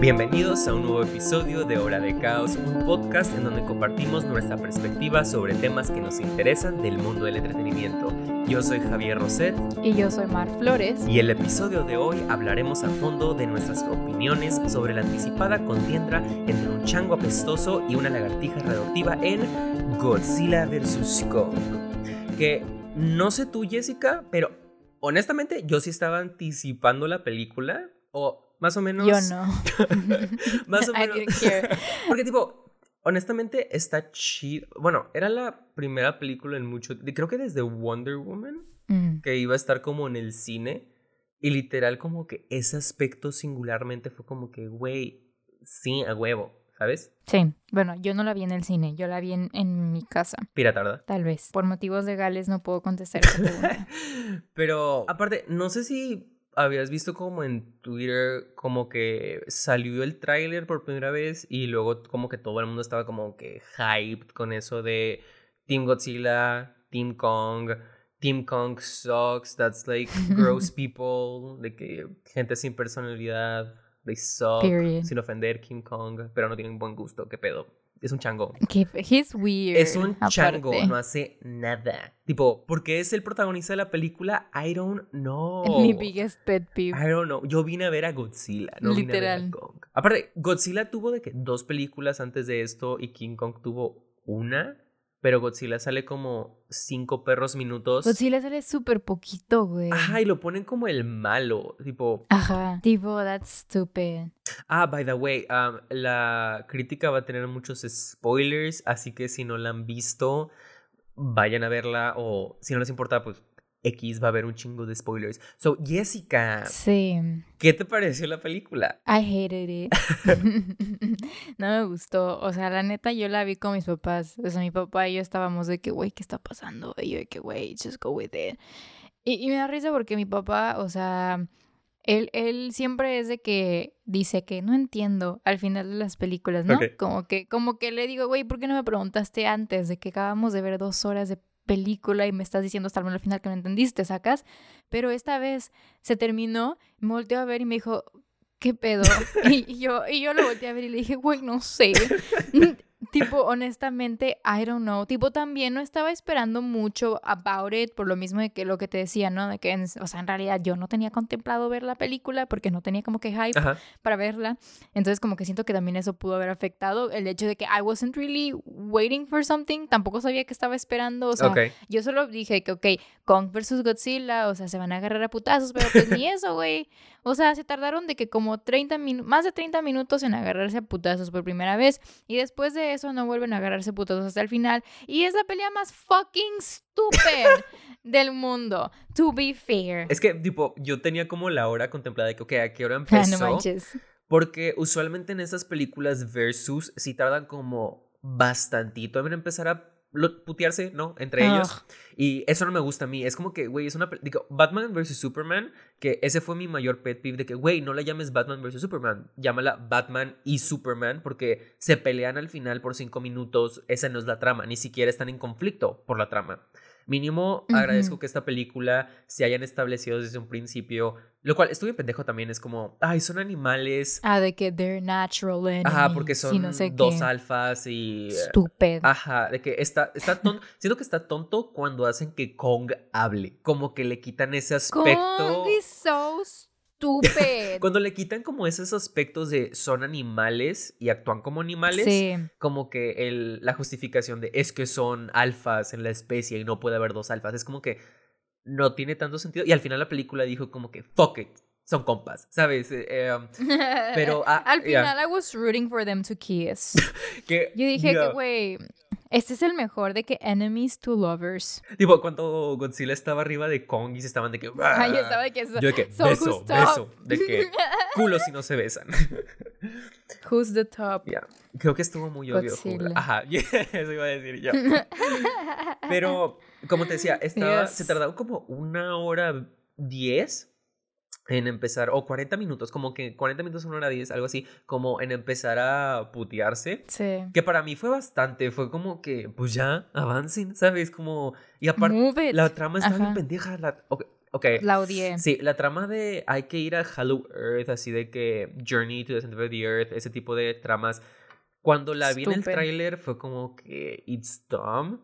Bienvenidos a un nuevo episodio de Hora de Caos, un podcast en donde compartimos nuestra perspectiva sobre temas que nos interesan del mundo del entretenimiento. Yo soy Javier Roset. Y yo soy Mar Flores. Y el episodio de hoy hablaremos a fondo de nuestras opiniones sobre la anticipada contienda entre un chango apestoso y una lagartija radioactiva en Godzilla vs. Kong. Que no sé tú, Jessica, pero honestamente yo sí estaba anticipando la película. O más o menos. Yo no. más o I menos. didn't care. Porque, tipo, honestamente está chido. Bueno, era la primera película en mucho. Creo que desde Wonder Woman, Mm. que iba a estar como en el cine. Y literal, como que ese aspecto singularmente fue como que, güey, sí, a huevo, ¿sabes? Sí, bueno, yo no la vi en el cine, yo la vi en, en mi casa, Piratarda. tal vez. Por motivos legales no puedo contestar esa pregunta. Pero, aparte, no sé si habías visto como en Twitter como que salió el tráiler por primera vez y luego como que todo el mundo estaba como que hyped con eso de Team Godzilla, Team Kong, Team Kong sucks, that's like gross people, de que gente sin personalidad, they suck, Period. sin ofender King Kong, pero no tienen buen gusto, qué pedo. Es un chango. Que he's weird. Es un chango, no hace nada. Tipo, ¿por qué es el protagonista de la película? I don't know. Mi biggest pet peeve. I don't know. Yo vine a ver a Godzilla, no vine a ver a Literal. Kong. Aparte, Godzilla tuvo de que dos películas antes de esto y King Kong tuvo una, pero Godzilla sale como cinco perros minutos. Godzilla sale súper poquito, güey. Ajá, y lo ponen como el malo. Tipo, Ajá. Tipo, that's stupid. ah, by the way, um, la crítica va a tener muchos spoilers, así que si no la han visto, vayan a verla o si no les importa, pues X va a haber un chingo de spoilers. So, Jessica, Sí. ¿qué te pareció la película? I hated it. no me gustó. O sea, la neta, yo la vi con mis papás. O sea, mi papá y yo estábamos de que, güey, ¿qué está pasando? Y yo de que, güey, just go with it. Y, y me da risa porque mi papá, o sea, él, él siempre es de que dice que no entiendo al final de las películas, ¿no? Ok. Como que, como que le digo, güey, ¿por qué no me preguntaste antes de que acabamos de ver dos horas de película y me estás diciendo hasta el final que no entendiste, sacas? Pero esta vez se terminó, me volteó a ver y me dijo, ¿qué pedo? Y, yo, y yo lo volteé a ver y le dije, güey, no sé. tipo, honestamente, I don't know. Tipo, también no estaba esperando mucho about it, por lo mismo de que lo que te decía, ¿no? De que, en- o sea, en realidad yo no tenía contemplado ver la película porque no tenía como que hype Ajá. para verla. Entonces, como que siento que también eso pudo haber afectado el hecho de que I wasn't really waiting for something. Tampoco sabía que estaba esperando. O sea, ok. yo solo dije que, ok, Kong versus Godzilla, o sea, se van a agarrar a putazos, pero pues ni eso, güey. O sea, se tardaron de que como 30 minutos, más de 30 minutos en agarrarse a putazos por primera vez. Y después de eso no vuelven a agarrarse a putazos hasta el final. Y es la pelea más fucking stupid del mundo, to be fair. Es que, tipo, yo tenía como la hora contemplada de que, ok, ¿a qué hora Ah, empezó? no manches. Porque usualmente en esas películas versus sí tardan como bastantito en empezar a putearse, ¿no? Entre ellos. Y eso no me gusta a mí. Es como que, güey, es una... Digo, Batman vs. Superman, que ese fue mi mayor pet peeve de que, güey, no la llames Batman vs. Superman. Llámala Batman y Superman porque se pelean al final por cinco minutos. Esa no es la trama. Ni siquiera están en conflicto por la trama. Mínimo, agradezco que esta película se hayan establecido desde un principio. Lo cual, estuve pendejo también. Es como, ay, son animales. Ah, de que they're natural enemies. Ajá, porque y son no sé dos qué. alfas y... eh, Stupid. Ajá, de que está, está tonto. Siento que está tonto cuando hacen que Kong hable. Como que le quitan ese aspecto. Kong is so stupid. Cuando le quitan como esos aspectos de son animales y actúan como animales. Sí. Como que el, la justificación de es que son alfas en la especie y no puede haber dos alfas. Es como que no tiene tanto sentido. Y al final la película dijo como que fuck it. Son compas, ¿sabes? Eh, eh, um, Pero, ah, al final I was rooting for them to kiss. que, Yo dije que, güey, este es el mejor de que enemies to lovers. Tipo, cuando Godzilla estaba arriba de Kong y se estaban de que. Ay, yo estaba de que Yo de que so beso, beso. De que culos si no se besan. Who's the top? Ya. Creo que estuvo muy obvio. Godzilla. Ajá, eso iba a decir yo. Pero, como te decía, estaba, Yes. se tardaron como una hora diez en empezar, o 40 minutos, como que 40 minutos, una hora diez, algo así, como en empezar a putearse. Sí. Que para mí fue bastante, fue como que, pues ya, avancen, ¿sabes? Como, y aparte, la trama está bien pendeja. La, ok, Ok. La odié. Sí, la trama de hay que ir a Hollow Earth, así de que Journey to the Center of the Earth, ese tipo de tramas. Cuando la vi en el Stupid. tráiler fue como que it's dumb.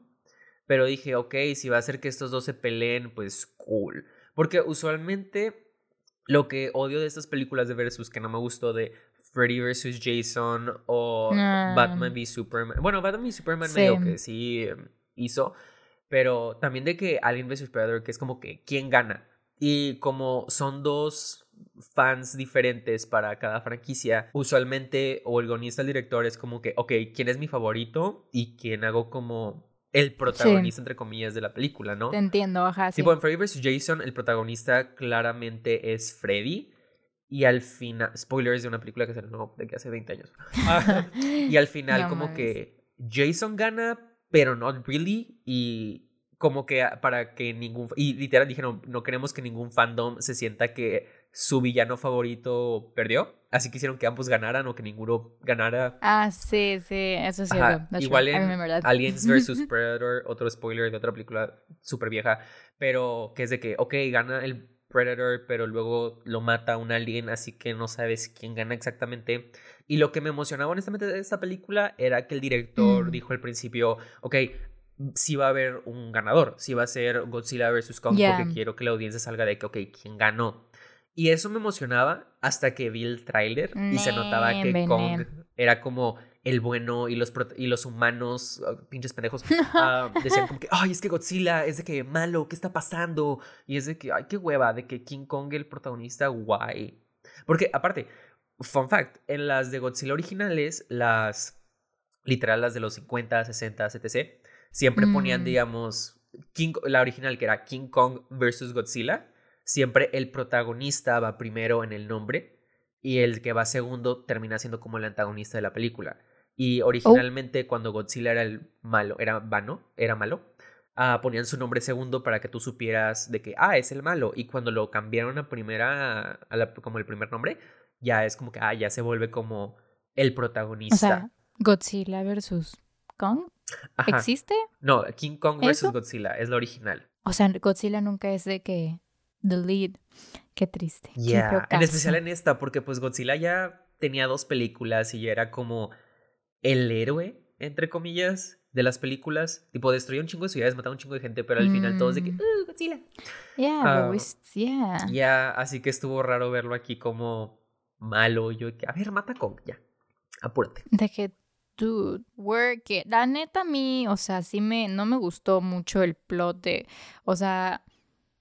Pero dije, ok, si va a ser que estos dos se peleen, pues cool. Porque usualmente lo que odio de estas películas de versus que no me gustó de Freddy vs. Jason o Ah. Batman v Superman. Bueno, Batman v Superman medio Sí. que sí em, hizo. Pero también de que Alien vs. Predator, que es como que quién gana. Y como son dos fans diferentes para cada franquicia, usualmente o el guionista, el director es como que, ok, ¿quién es mi favorito? Y quién hago como el protagonista, entre comillas, de la película, ¿no? Te entiendo, ajá, sí. Tipo, en Freddy vs. Jason, el protagonista claramente es Freddy. Y al final, spoilers de una película que se no, de que hace 20 años. Y al final, No como que Jason gana, pero not really. Y como que a- para que ningún. Y literal dijeron: no queremos que ningún fandom se sienta que su villano favorito perdió. Así que hicieron que ambos ganaran o que ninguno ganara. Ah, sí, sí, eso es cierto. Igual en. Aliens vs. Predator, otro spoiler de otra película súper vieja, pero que es de que, ok, gana el Predator, pero luego lo mata un alien, así que no sabes quién gana exactamente. Y lo que me emocionaba honestamente de esta película era que el director Mm. dijo al principio, ok, sí va a haber un ganador, sí va a ser Godzilla vs. Kong, Ya. porque quiero que la audiencia salga de que, ok, ¿quién ganó? Y eso me emocionaba hasta que vi el tráiler y se notaba que Kong era como el bueno y los, y los humanos, ah, pinches pendejos, ah, decían como que, ay, es que Godzilla es de que malo, ¿qué está pasando? Y es de que, ay, qué hueva, de que King Kong el protagonista, guay. Porque aparte, fun fact, en las de Godzilla originales, las, literal, las de los 50, 60, etc., siempre ponían, Mm. digamos, King, la original que era King Kong versus Godzilla, siempre el protagonista va primero en el nombre y el que va segundo termina siendo como el antagonista de la película. Y originalmente cuando Godzilla era el malo, era vano, era malo, ah, ponían su nombre segundo para que tú supieras de que, ah, es el malo. Y cuando lo cambiaron a primera, a la- como el primer nombre, ya es como que, ah, ya se vuelve como el protagonista. O sea, Godzilla versus Kong. Ajá. ¿Existe? No, King Kong versus ¿Eso? Godzilla, es la original. O sea, Godzilla nunca es de que the lead. Qué triste. Yeah, En especial en esta, porque pues Godzilla ya tenía dos películas y ya era como el héroe, entre comillas, de las películas. Tipo, destruía un chingo de ciudades, mataba un chingo de gente, pero al final todos de que, Mm. "Uh, Godzilla. Yeah, Ah, yeah. Ya, así que estuvo raro verlo aquí como malo. Yo, a ver, mata a Kong, ya. Apúrate. De que, dude, work it. La neta a mí, o sea, sí me, no me gustó mucho el plot de, o sea,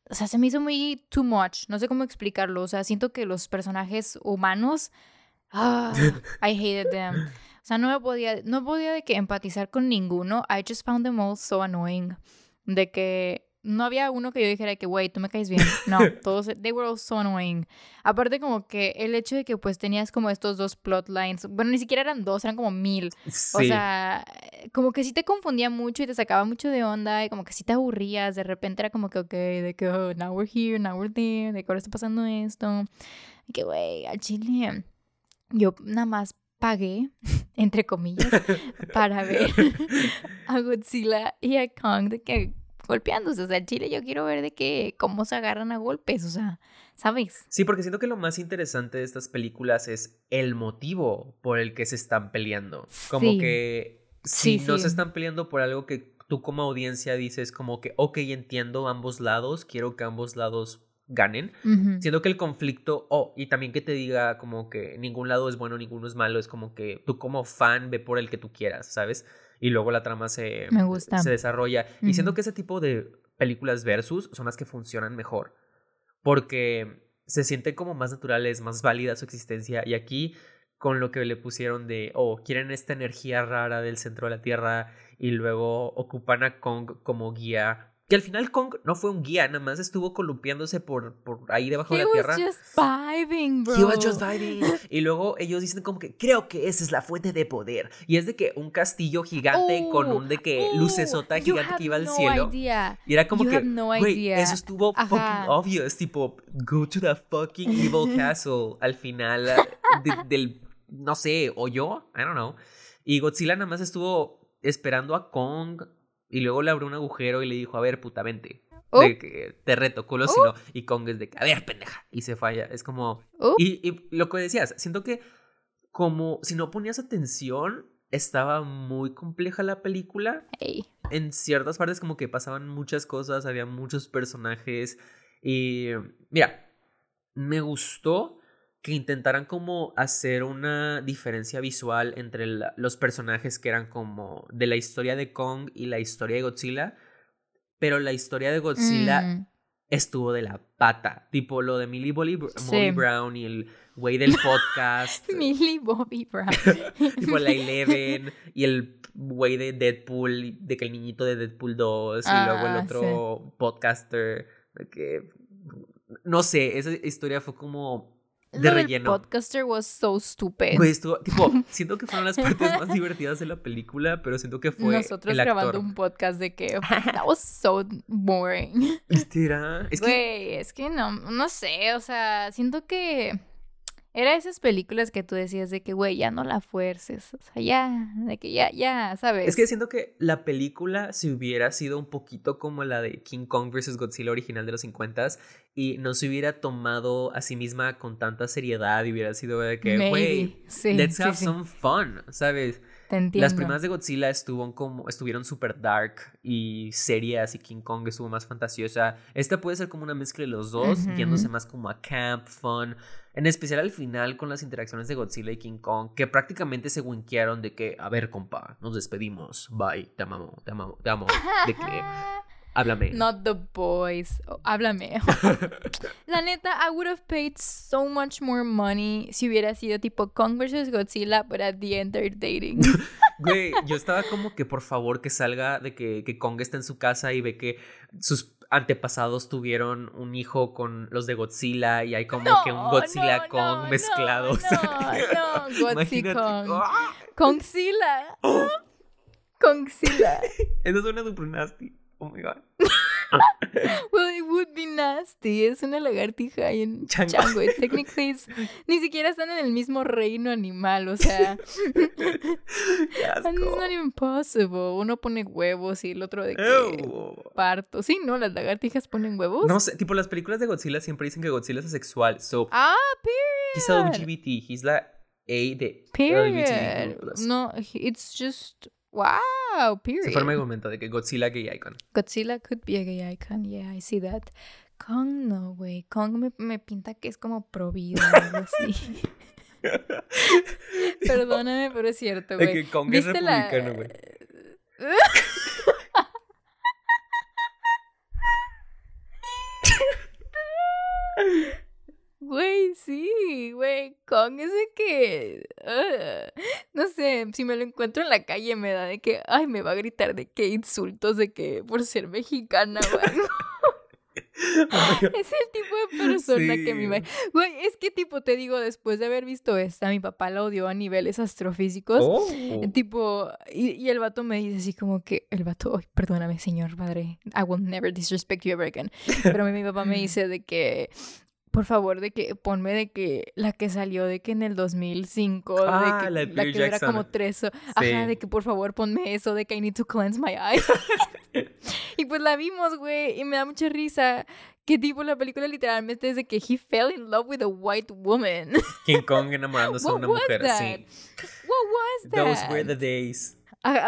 o sea, se me hizo muy too much. No sé cómo explicarlo. O sea, siento que los personajes humanos, ah, I hated them. O sea, no me podía, no podía de que empatizar con ninguno. I just found them all so annoying. De que no había uno que yo dijera que, güey, tú me caes bien. No, todos, they were all so annoying. Aparte como que el hecho de que pues tenías como estos dos plot lines, bueno, ni siquiera eran dos, eran como mil. Sí. O sea, como que sí te confundía mucho y te sacaba mucho de onda y como que sí te aburrías. De repente era como que, ok, de que, oh, now we're here, now we're there, de que ahora está pasando esto. Y que, güey, al chile, yo nada más pagué, entre comillas, para ver a Godzilla y a Kong de que golpeándose. O sea, al chile yo quiero ver de que cómo se agarran a golpes, o sea, ¿sabes? Sí, porque siento que lo más interesante de estas películas es el motivo por el que se están peleando. Como Sí. que si Sí, no sí. se están peleando por algo que tú como audiencia dices como que, ok, entiendo ambos lados, quiero que ambos lados ganen. Ujú. Siento que el conflicto, oh, y también que te diga como que ningún lado es bueno, ninguno es malo, es como que tú como fan ve por el que tú quieras, ¿sabes? Y luego la trama se, Me gusta. se desarrolla. Y siento Ujú. que ese tipo de películas versus son las que funcionan mejor. Porque se sienten como más naturales, más válida su existencia. Y aquí, con lo que le pusieron de, oh, quieren esta energía rara del centro de la Tierra y luego ocupan a Kong como guía. Que al final Kong no fue un guía, nada más estuvo columpiándose por, por ahí debajo He de la was Tierra. just vibing, bro. He was just vibing. Y luego ellos dicen como que creo que esa es la fuente de poder. Y es de que un castillo gigante con Oh, un de que oh, lucesota gigante que iba al no cielo. idea. Y era como You que, no güey, idea. eso estuvo Ajá. fucking obvious. Tipo, go to the fucking evil castle al final de- del, no sé, o yo, I don't know. Y Godzilla nada más estuvo esperando a Kong y luego le abrió un agujero y le dijo, a ver, puta, vente. de que te reto culo, sino y Kong es de que, a ver, pendeja, y se falla. Es como... Y, y lo que decías, siento que como si no ponías atención, estaba muy compleja la película. En ciertas partes como que pasaban muchas cosas, había muchos personajes y mira, me gustó que intentaran como hacer una diferencia visual entre los personajes que eran como de la historia de Kong y la historia de Godzilla, pero la historia de Godzilla mm. estuvo de la pata, tipo lo de Millie Bobby, Brown y el güey del podcast. Millie Bobby Brown. tipo la Eleven y el güey de Deadpool, de que el niñito de Deadpool 2 y luego el ah, otro podcaster, que no sé, esa historia fue como de relleno. El podcaster was so stupid. Güey, estuvo, tipo, siento que fueron las partes más divertidas de la película, pero siento que fue Nosotros grabando un podcast de que that was so boring. Estira. Es Güey, es que no, no sé, o sea, siento que era esas películas que tú decías de que, güey, ya no la fuerces. O sea, ya, de que ya, ya, ¿sabes? Es que siento que la película, si hubiera sido un poquito como la de King Kong vs. Godzilla original de los 50 y no se hubiera tomado a sí misma con tanta seriedad y hubiera sido de que, güey, let's have some fun, ¿sabes? Las primeras de Godzilla estuvo como, estuvieron súper dark y serias y King Kong estuvo más fantasiosa. Esta puede ser como una mezcla de los dos, yéndose más como a camp, fun. En especial al final con las interacciones de Godzilla y King Kong, que prácticamente se winkearon de que, a ver, compa, nos despedimos, bye, te amo, te amo, te amo. De que Háblame. Not the boys. Oh, háblame. La neta, I would have paid so much more money si hubiera sido tipo Kong vs. Godzilla, but at the end they're dating. Güey, yo estaba como que por favor que salga de que, que Kong está en su casa y ve que sus antepasados tuvieron un hijo con los de Godzilla y hay como que un Godzilla Kong mezclado. No, no, Godzilla Kong. ¡Ah! Kongzilla. Kongzilla. Eso suena super nasty. Oh my god. well, it would be nasty. Es una lagartija y en chango. Technically, ni siquiera están en el mismo reino animal. O sea, it's not even possible. Uno pone huevos y el otro de que parto. Sí, no, las lagartijas ponen huevos. No sé, tipo las películas de Godzilla siempre dicen que Godzilla es asexual. So, ah, period. He's LGBT. He's la A de period. No, it's just Wow, period. Se forma el momento de que Godzilla gay icon. Godzilla could be a gay icon, yeah, I see that. Kong no, güey. Kong me, me, pinta que es como pro vida algo así. Perdóname, pero es cierto, güey. que Kong es republicano, güey. Güey, sí, güey. Kong es de que. Si me lo encuentro en la calle me da de que. Ay, me va a gritar de que insultos de que por ser mexicana, güey. es el tipo de persona que me Güey, es que tipo, te digo, después de haber visto esta, mi papá la odió a niveles astrofísicos. Oh. Tipo, y, y, el vato me dice así como que, el vato, ay, perdóname, señor padre, I will never disrespect you ever again. Pero mi papá me dice de que, por favor, de que ponme de que la que salió de que en el 2005, ah, de que, la, que era como tres, ajá, de que por favor ponme eso, de que I need to cleanse my eyes. y pues la vimos, güey, y me da mucha risa. Que tipo la película literalmente es de que he fell in love with a white woman. King Kong enamorándose de una mujer, sí. What was that? Those were the days.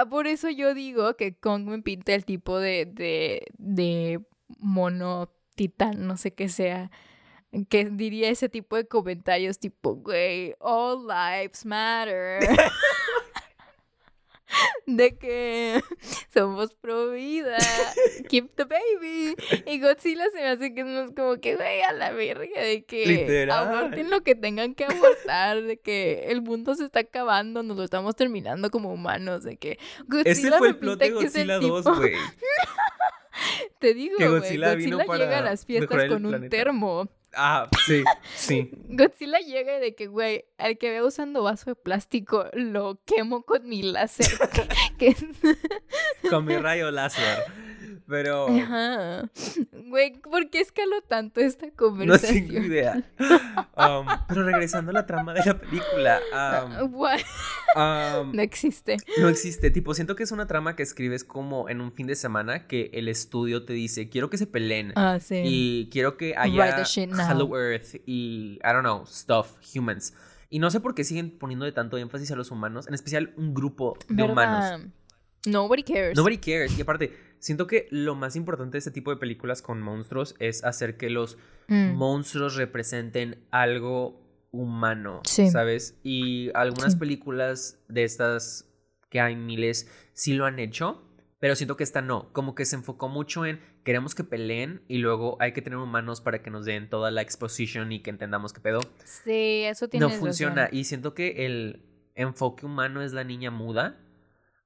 por eso yo digo que Kong me pinta el tipo de, de, de mono titán, no sé qué sea que diría ese tipo de comentarios tipo, güey, all lives matter. de que somos pro vida, keep the baby. Y Godzilla se me hace que es como que, güey, a la verga, de que aborten lo que tengan que abortar, de que el mundo se está acabando, nos lo estamos terminando como humanos, de que Godzilla Ese fue el plot de Godzilla 2, güey. Te digo, güey, Godzilla, llega a las fiestas con un termo. Ah, sí, sí. Godzilla llega de que, güey, al que vea usando vaso de plástico lo quemo con mi láser. con mi rayo láser. Pero. Ajá. Güey, ¿por qué escaló tanto esta No conversación? tengo idea. Um, pero regresando a la trama de la película. um, What? um, No existe. no existe. Tipo, siento que es una trama que escribes como en un fin de semana que el estudio te dice: Quiero que se peleen. Ah, sí. Y quiero que haya. Hello Earth y, I don't know, stuff, humans. Y no sé por qué siguen poniendo de tanto énfasis a los humanos, en especial un grupo de humanos. ¿Verdad? Nobody cares. Nobody cares. Y aparte, siento que lo más importante de este tipo de películas con monstruos es hacer que los Mm. monstruos representen algo humano, Sí. ¿sabes? Y algunas Sí. películas de estas que hay miles sí lo han hecho, pero siento que esta no, como que se enfocó mucho en queremos que peleen y luego hay que tener humanos para que nos den toda la exposition y que entendamos qué pedo. Sí, eso tiene No funciona y siento que el enfoque humano es la niña muda.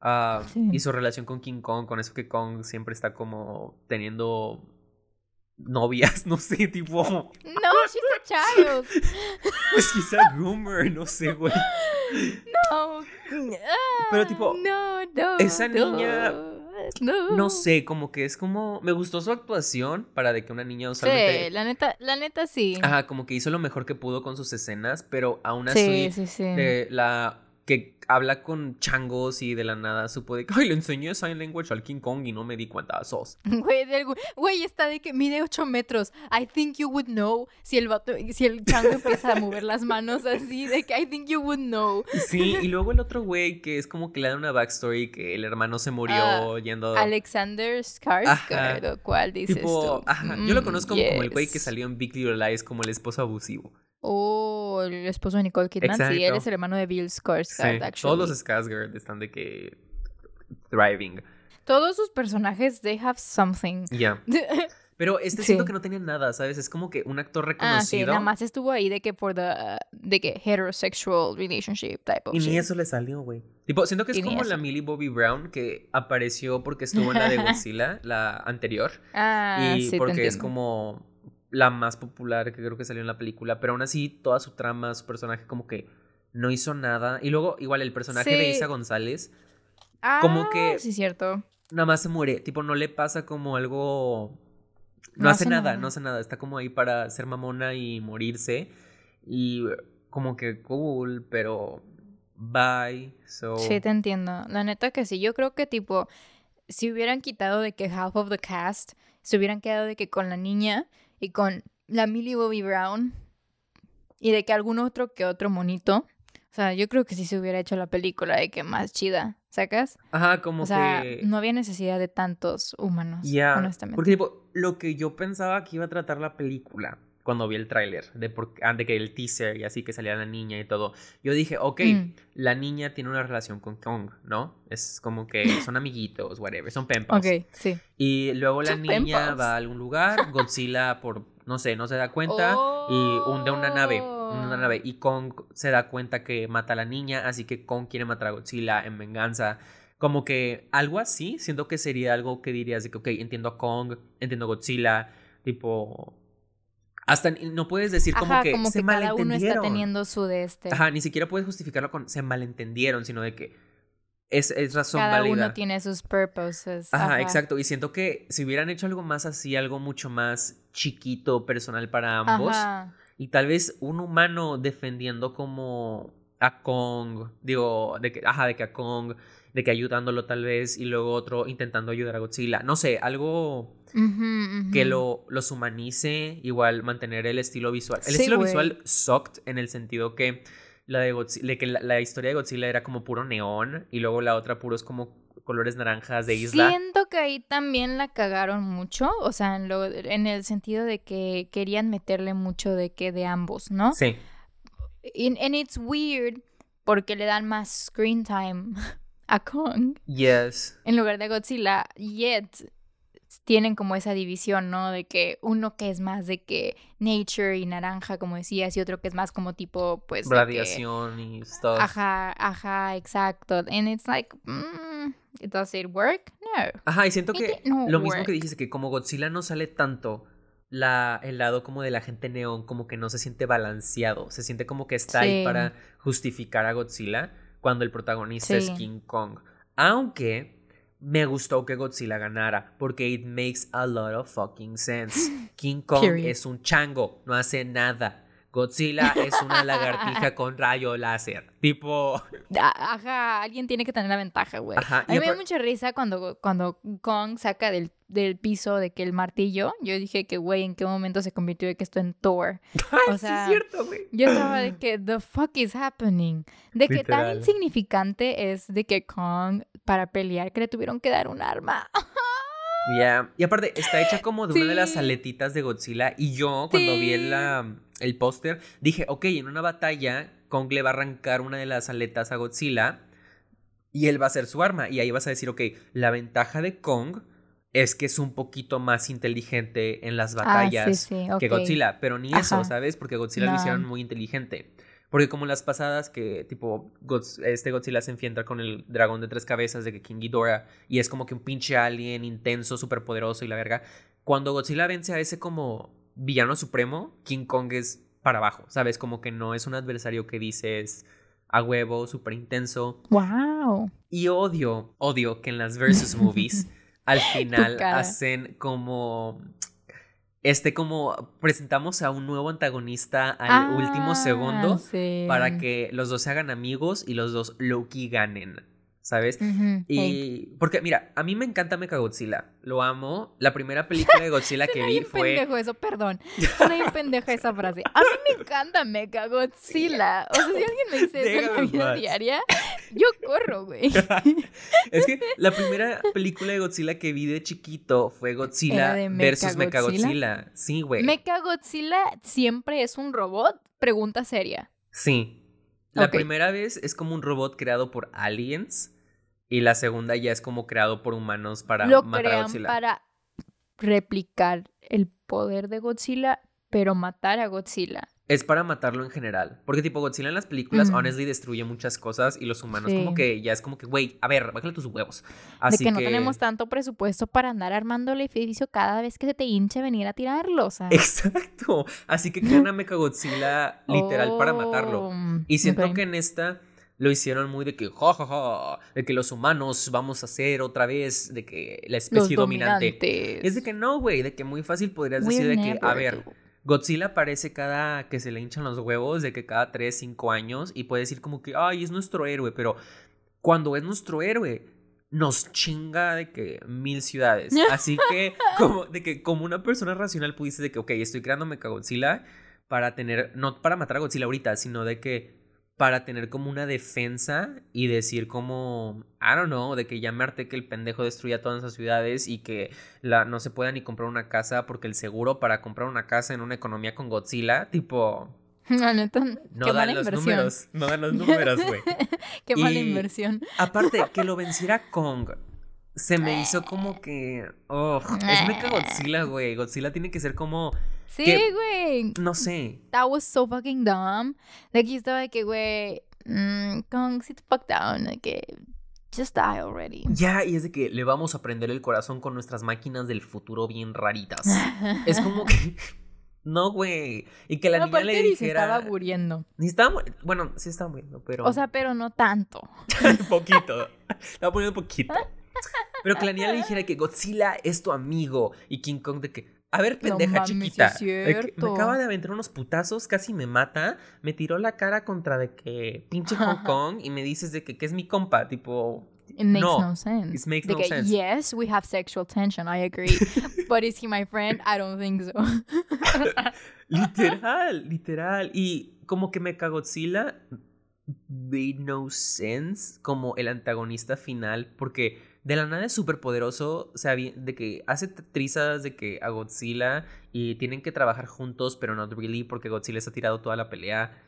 Ah, Sí. Y su relación con King Kong, con eso que Kong siempre está como teniendo novias, no sé, tipo... No, she's a child. Pues quizá Goomer, no sé, güey. No. Pero, tipo, No, no. esa no, niña, No. No sé, como que es como... Me gustó su actuación para de que una niña Sí, usualmente... la neta, la neta sí. Ajá, como que hizo lo mejor que pudo con sus escenas, pero aún sí, así... sí, sí. de la que habla con changos y de la nada supo de que ay le enseñé sign language al King Kong y no me di cuenta sos Güey, güey, está de que mide 8 metros. I think you would know si el vato, si el chango empieza a mover las manos así, de que I think you would know. sí y luego el otro güey que es como que le da una backstory que el hermano se murió Ah, yendo Alexander Skarsgård, ¿o ¿cuál dices tipo tú? ajá, yo lo Mm, conozco como el güey que yes. salió en Big Little Lies como el esposo abusivo Oh, el esposo de Nicole Kidman. Sí, él es el hermano de Bill sí, Skarsgård, actually. todos los Skarsgård están de que thriving Todos sus personajes, they have something. ya pero este Sí. siento que no tenía nada sabes es como que un actor Ah, sí, reconocido nada más estuvo ahí de que por the, uh, de que heterosexual relationship type of Y ni eso le salió, güey. Tipo, siento que es como la. Millie Bobby Brown que apareció porque estuvo en la de Godzilla, la anterior. Ah, y sí, te porque es como la más popular que creo que salió en la película. Pero aún así, toda su trama, su personaje como que no hizo nada. Y luego, igual, el personaje de. Isa González Ah, como que- Sí, cierto. nada más se muere. Tipo, no le pasa como algo... No, No hace hace nada, nada. no hace nada. Está como ahí para ser mamona y morirse. Y como que cool, pero... Bye. So... Sí, te entiendo. La neta que sí. Yo creo que, tipo, si hubieran quitado de que half of the cast se hubieran quedado de que con la niña y con la Millie Bobby Brown y de que algún otro que otro monito. O sea, yo creo que sí se hubiera hecho la película de que más chida, ¿sacas? Ajá, como O sea, que... no había necesidad de tantos humanos, Ya, honestamente. porque tipo, lo que yo pensaba que iba a tratar la película cuando vi el tráiler, de, por- ah, de que el teaser y así que salía la niña y todo, yo dije, ok, Mm. la niña tiene una relación con Kong, ¿no? Es como que son amiguitos, whatever, son penpals. Ok, sí. Y luego la Son niña va a algún lugar, Godzilla por, no sé, no se da cuenta y hunde una nave, una nave y Kong se da cuenta que mata a la niña, así que Kong quiere matar a Godzilla en venganza. Como que algo así, siento que sería algo que dirías de que, ok, entiendo a Kong, entiendo a Godzilla, tipo... Hasta no puedes decir como que como se que cada uno está malentendieron. teniendo su de este. Ajá, ni siquiera puedes justificarlo con se malentendieron, sino de que es, es razón cada válida. uno tiene sus purposes. Ajá, Ajá, exacto. Y siento que si hubieran hecho algo más así, algo mucho más chiquito, personal para ambos, Ajá. y tal vez un humano defendiendo como a Kong, digo, de que, ajá, de que a Kong, de que ayudándolo tal vez, y luego otro intentando ayudar a Godzilla. No sé, algo que lo, los humanice, igual mantener el estilo visual. El Sí, estilo visual sucked en el sentido que la de Godzi- de que la, la historia de Godzilla era como puro neón y luego la otra puros como colores naranjas de isla. Siento que ahí también la cagaron mucho, o sea, en, lo, en el sentido de que querían meterle mucho de que de ambos, ¿no? Sí. And it's weird porque le dan más screen time a Kong Yes. en lugar de Godzilla, yet tienen como esa división, ¿no? De que uno que es más de que nature y naranja, como decías, y otro que es más como tipo, pues... que- Radiación y stuff. Ajá, ajá, exacto. And it's like, mm, does it work? No. Ajá, y siento It que lo mismo que dijiste, que como Godzilla no sale tanto, la, el lado como de la gente neón como que no se siente balanceado, se siente como que está ahí para justificar a Godzilla cuando el protagonista es. King Kong. Aunque me gustó que Godzilla ganara porque it makes a lot of fucking sense. King Kong es un chango, no hace nada. Godzilla es una lagartija con rayo láser. Tipo. Ajá, alguien tiene que tener la ventaja, güey. A mí me da mucha risa cuando, cuando Kong saca del, del, piso de que el martillo. Yo dije que, güey, ¿en qué momento se convirtió de que esto en Thor? o sea, sí es cierto, güey. Yo estaba de que, the fuck is happening? De que tan insignificante es de que Kong, para pelear, que le tuvieron que dar un arma. Ya. Y aparte, está hecha como de una de las aletitas de Godzilla. Y yo, cuando vi la, el póster, dije, ok, en una batalla, Kong le va a arrancar una de las aletas a Godzilla. Y él va a ser su arma. Y ahí vas a decir, ok, la ventaja de Kong es que es un poquito más inteligente en las ah, batallas que Godzilla. Pero ni eso, ¿sabes? Porque Godzilla lo hicieron muy inteligente. Porque como las pasadas que tipo este Godzilla se enfrenta con el dragón de tres cabezas de King Ghidorah y es como que un pinche alien intenso, súper poderoso y la verga. Cuando Godzilla vence a ese como villano supremo, King Kong es para abajo, ¿sabes? Como que no es un adversario que dices a huevo, súper intenso. ¡Wow! Y odio, odio que en las versus movies al final hacen como este como presentamos a un nuevo antagonista al último segundo ah, para que los dos se hagan amigos y los dos Loki ganen. ¿Sabes? y porque mira, a mí me encanta Mechagodzilla, lo amo. La primera película de Godzilla que vi fue pendejo eso, perdón. Suena pendeja esa frase. A mí me encanta Mechagodzilla. O sea, si alguien me dice eso en la vida diaria, yo corro, güey. es que la primera película de Godzilla que vi de chiquito fue Godzilla versus Mechagodzilla. Sí, güey. ¿Mechagodzilla siempre es un robot? Pregunta seria. Sí. La primera vez es como un robot creado por aliens y la segunda ya es como creado por humanos para matar a Godzilla. para replicar el poder de Godzilla, pero matar a Godzilla. Es para matarlo en general. Porque, tipo, Godzilla en las películas, honestly, destruye muchas cosas y los humanos, como que ya es como que, güey, a ver, bájale tus huevos. Así de que, no tenemos tanto presupuesto para andar armando el edificio cada vez que se te hinche venir a tirarlo, Exacto. Así que crean a Mechagodzilla literal para matarlo. Oh, y siento que en esta lo hicieron muy de que, ja, de que los humanos vamos a ser otra vez, de que la especie dominante. Es de que no, güey, de que muy fácil podrías decir de que, a ver Godzilla aparece cada que se le hinchan los huevos, de que cada 3, 5 años, y puede decir como que, ay, es nuestro héroe, pero cuando es nuestro héroe, nos chinga de que mil ciudades. Así que, como, de que como una persona racional pudiste de que, ok, estoy creando Mecha Godzilla para tener, no para matar a Godzilla ahorita, sino de que para tener como una defensa y decir como, I don't know, de que ya me que el pendejo destruya todas esas ciudades y que la, no se pueda ni comprar una casa porque el seguro para comprar una casa en una economía con Godzilla, tipo... No, no dan los números, no dan los números, güey. qué mala inversión. Aparte, que lo venciera Kong se me hizo como que. Oh, es mecha Godzilla, güey. Godzilla tiene que ser como. Sí, güey. No sé. That was so fucking dumb. De aquí estaba de que, güey. Mm, Kong, sit the fuck down. De que. Just die already. Ya, y es de que le vamos a prender el corazón con nuestras máquinas del futuro bien raritas. es como que. No, güey. Y que la niña le dijera. Se estaba muriendo. Ni estaba. Bueno, sí estaba muriendo, pero. O sea, pero no tanto. poquito. Estaba poniendo poquito. Pero que la niña le dijera que Godzilla es tu amigo y King Kong de que, a ver, pendeja chiquita. me acaba de aventar unos putazos, casi me mata. Me tiró la cara contra de que pinche Hong Kong y me dices de que, que es mi compa, tipo. It makes no, sense. It makes no sense. Yes, we have sexual tension, I agree. But is he my friend? I don't think so. literal, literal. Y como que me Godzilla made no sense como el antagonista final porque de la nada es súper poderoso, o sea, de que hace trizas de que a Godzilla y tienen que trabajar juntos, pero not really porque Godzilla se ha tirado toda la pelea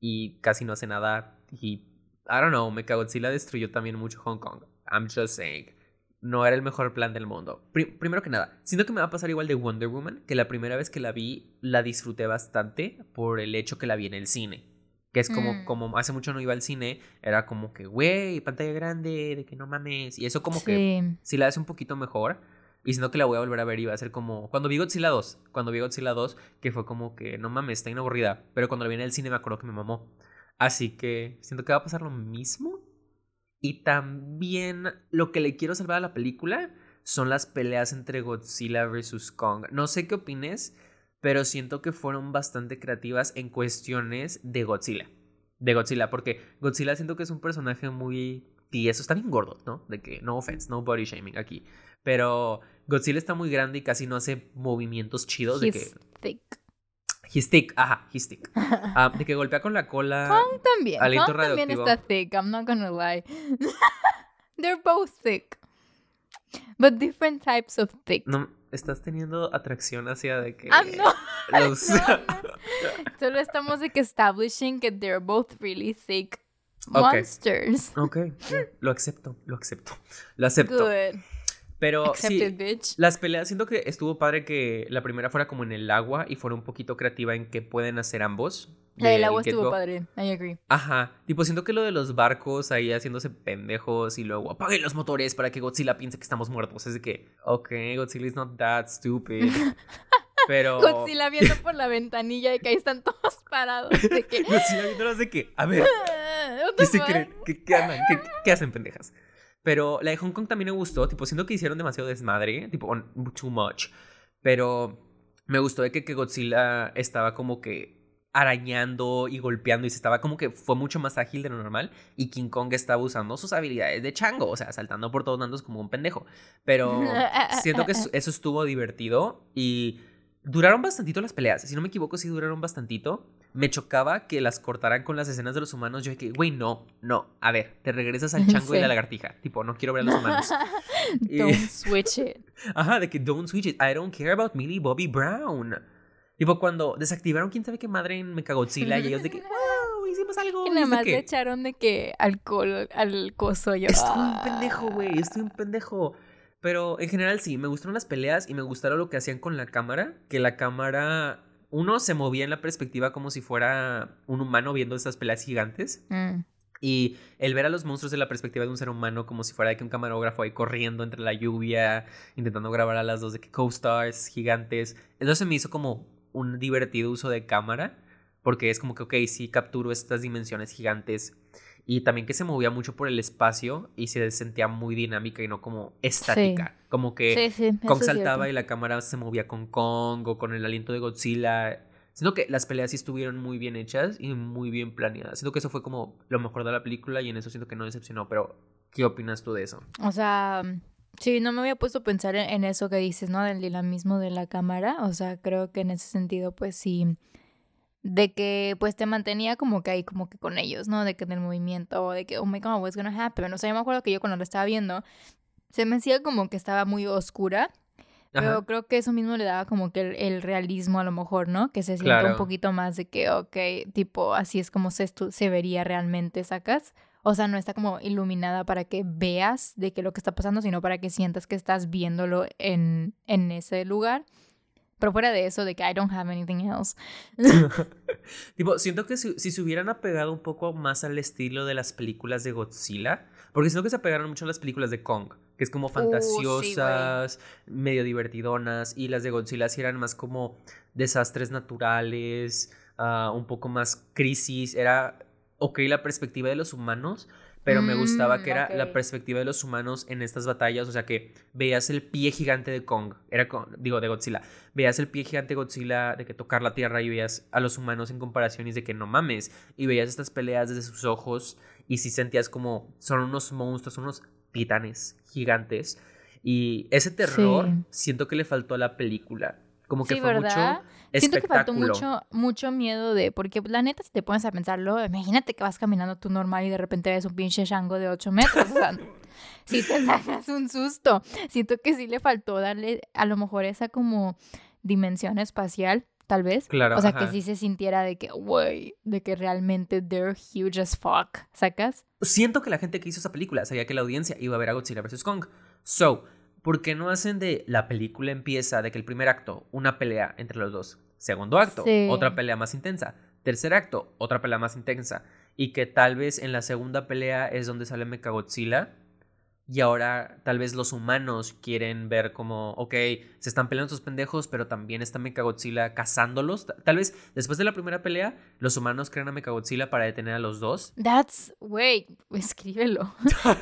y casi no hace nada y I don't know, Godzilla destruyó también mucho Hong Kong. I'm just saying. No era el mejor plan del mundo. primero que nada, siento que me va a pasar igual de Wonder Woman, que la primera vez que la vi la disfruté bastante por el hecho que la vi en el cine. Que es como, mm. como hace mucho no iba al cine, era como que, güey, pantalla grande, de que no mames. Y eso como que si la hace un poquito mejor. Y siento que la voy a volver a ver va a ser como... Cuando vi Godzilla 2, cuando vi Godzilla 2, que fue como que, no mames, está inaburrida. Pero cuando la vi en el cine me acuerdo que me mamó. Así que siento que va a pasar lo mismo. Y también lo que le quiero salvar a la película son las peleas entre Godzilla vs. Kong. No sé qué opines, pero siento que fueron bastante creativas en cuestiones de Godzilla. De Godzilla, porque Godzilla siento que es un personaje muy tieso, está bien gordo, ¿no? De que, no offense, no body shaming aquí. Pero Godzilla está muy grande y casi no hace movimientos chidos. de que, thick. He's thick, ajá, he's thick. Ah, de que golpea con la cola. Kong también. Kong también está thick. I'm not gonna lie. They're both thick. But different types of thick. No, estás teniendo atracción hacia de que. I'm not. los- No. Solo estamos de que establishing que they're both really thick monsters. ok, lo acepto, lo acepto. Lo acepto. Good. Pero Accepted, sí, bitch. las peleas, siento que estuvo padre que la primera fuera como en el agua y fuera un poquito creativa en que pueden hacer ambos. La del del agua estuvo padre. I agree. Ajá, tipo siento que lo de los barcos ahí haciéndose pendejos y luego apaguen los motores para que Godzilla piense que estamos muertos. Es de que, ok, Godzilla is not that stupid. Pero... Godzilla viendo por la ventanilla y que ahí están todos parados. De que. Godzilla viéndolos de que, a ver, ¿qué se creen? ¿Qué, qué andan? ¿Qué, qué hacen pendejas? Pero la de Hong Kong también me gustó, tipo siento que hicieron demasiado desmadre, tipo on- too much. Pero me gustó de que, que Godzilla estaba como que arañando y golpeando y se estaba como que fue mucho más ágil de lo normal y King Kong estaba usando sus habilidades de chango, o sea, saltando por todos lados como un pendejo. Pero siento que eso estuvo divertido y duraron bastantito las peleas, si no me equivoco sí duraron bastantito. Me chocaba que las cortaran con las escenas de los humanos, yo que, güey, no, no, a ver, te regresas al chango y la lagartija, tipo, no quiero ver a los humanos. Don't switch it. Ajá, de que don't switch it. I don't care about Millie Bobby Brown. Tipo, cuando desactivaron quién sabe qué madre en Mechagodzilla y ellos de que, wow, hicimos algo. Y nada más que, le echaron de que alcohol al coso. Yo, Estoy un ah. pendejo, güey, estoy un pendejo. Pero en general sí, me gustaron las peleas y me gustaron lo que hacían con la cámara. Que la cámara, uno se movía en la perspectiva como si fuera un humano viendo estas peleas gigantes. Mm. Y el ver a los monstruos de la perspectiva de un ser humano como si fuera de que un camarógrafo ahí corriendo entre la lluvia, intentando grabar a las dos de que co-stars gigantes. Entonces me hizo como un divertido uso de cámara, porque es como que, ok, sí capturo estas dimensiones gigantes. Y también que se movía mucho por el espacio y se sentía muy dinámica y no como estática. Como que Sí, Kong saltaba y la cámara se movía con Kong o con el aliento de Godzilla. Siento que las peleas sí estuvieron muy bien hechas y muy bien planeadas. Siento que eso fue como lo mejor de la película y en eso siento que no decepcionó. Pero, ¿qué opinas tú de eso? O sea, sí, no me había puesto a pensar en, en eso que dices, ¿no? Del dinamismo de la cámara. O sea, creo que en ese sentido, pues sí. De que pues te mantenía como que ahí, como que con ellos, ¿no? De que en el movimiento, de que, oh my god, what's gonna happen? O sea, yo me acuerdo que yo cuando la estaba viendo, se me hacía como que estaba muy oscura. Pero creo que eso mismo le daba como que el, el realismo a lo mejor, ¿no? Que se sienta un poquito más de que, ok, tipo, así es como se, se vería realmente, ¿sacas? O sea, no está como iluminada para que veas de qué es lo que está pasando, sino para que sientas que estás viéndolo en, en ese lugar. Pero fuera de eso, de que I don't have anything else. tipo, siento que si, si se hubieran apegado un poco más al estilo de las películas de Godzilla, porque siento que se apegaron mucho a las películas de Kong, que es como Uh, sí, fantasiosas, medio divertidonas, y las de Godzilla sí eran más como desastres naturales, ah, un poco más crisis, era ok la perspectiva de los humanos. Pero me gustaba Mm, que era la perspectiva de los humanos en estas batallas, o sea que veías el pie gigante de Kong, era con- digo de Godzilla, veías el pie gigante de Godzilla de que tocar la tierra y veías a los humanos en comparación y de que no mames, y veías estas peleas desde sus ojos y si sentías como son unos monstruos, unos titanes gigantes y ese terror Sí. siento que le faltó a la película, como que Sí, fue ¿verdad? mucho Siento que faltó mucho, mucho miedo de, porque la neta, si te pones a pensarlo, imagínate que vas caminando tú normal y de repente ves un pinche chango de 8 metros. O sea, si te sacas un susto. Siento que sí le faltó darle a lo mejor esa como dimensión espacial, tal vez. Claro, o sea, ajá. que sí se sintiera de que, güey, de que realmente they're huge as fuck, ¿sacas? Siento que la gente que hizo esa película sabía que la audiencia iba a ver a Godzilla vs. Kong. So, ¿por qué no hacen de la película empieza de que el primer acto, una pelea entre los dos? Segundo acto, Sí. otra pelea más intensa. Tercer acto, otra pelea más intensa. Y que tal vez en la segunda pelea es donde sale Mechagodzilla. Y ahora tal vez los humanos quieren ver como, ok, se están peleando estos pendejos, pero también está Mechagodzilla cazándolos. Tal vez después de la primera pelea, los humanos crean a Mechagodzilla para detener a los dos. That's, wait, escríbelo.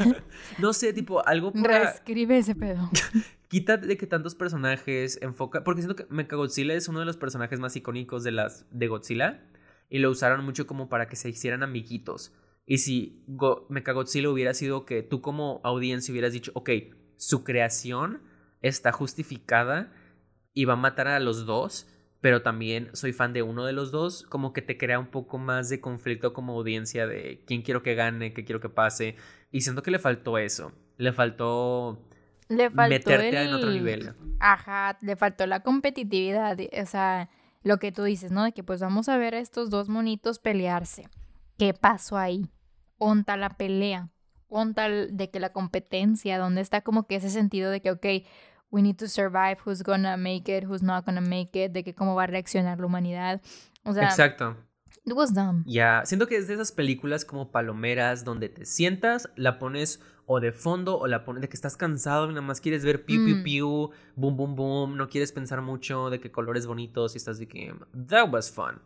no sé, tipo, algo para... Reescribe ese pedo. Quita de que tantos personajes enfoca, porque siento que Mechagodzilla es uno de los personajes más icónicos de las de Godzilla y lo usaron mucho como para que se hicieran amiguitos. Y si Go Mechagodzilla hubiera sido que tú como audiencia hubieras dicho, ok, su creación está justificada y va a matar a los dos, pero también soy fan de uno de los dos, como que te crea un poco más de conflicto como audiencia de quién quiero que gane, qué quiero que pase. Y siento que le faltó eso. Le faltó, le faltó meterte en otro nivel. Ajá, le faltó la competitividad. O sea, lo que tú dices, ¿no? De que pues vamos a ver a estos dos monitos pelearse. ¿Qué pasó ahí? Onta la pelea, onta de que la competencia, donde está como que ese sentido de que, ok, we need to survive, who's gonna make it, who's not gonna make it, de que cómo va a reaccionar la humanidad. O sea, Exacto. It was dumb. Ya, siento que es de esas películas como palomeras donde te sientas, la pones o de fondo o la pones de que estás cansado y nada más quieres ver piu piu mm. piu, boom boom boom, no quieres pensar mucho de que colores bonitos y estás de que that was fun.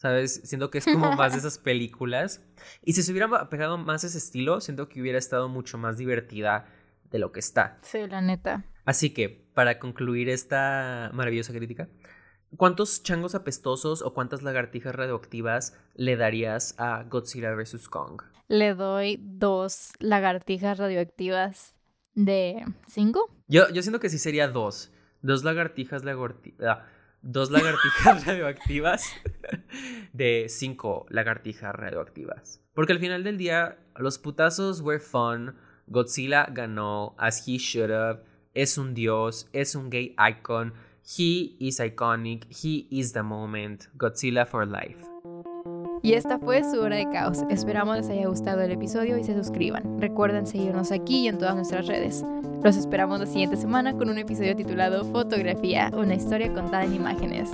¿Sabes? Siento que es como más de esas películas. Y si se hubiera pegado más ese estilo, siento que hubiera estado mucho más divertida de lo que está. Sí, la neta. Así que, para concluir esta maravillosa crítica, ¿cuántos changos apestosos o cuántas lagartijas radioactivas le darías a Godzilla vs. Kong? Le doy dos lagartijas radioactivas de cinco. Yo, yo siento que sí sería dos. Dos lagartijas lagartijas dos lagartijas radioactivas de cinco lagartijas radioactivas. Porque al final del día, los putazos were fun. Godzilla ganó as he should have. Es un dios, es un gay icon. He is iconic, he is the moment. Godzilla for life. Y esta fue su hora de caos. Esperamos les haya gustado el episodio y se suscriban. Recuerden seguirnos aquí y en todas nuestras redes. Los esperamos la siguiente semana con un episodio titulado Fotografía, una historia contada en imágenes.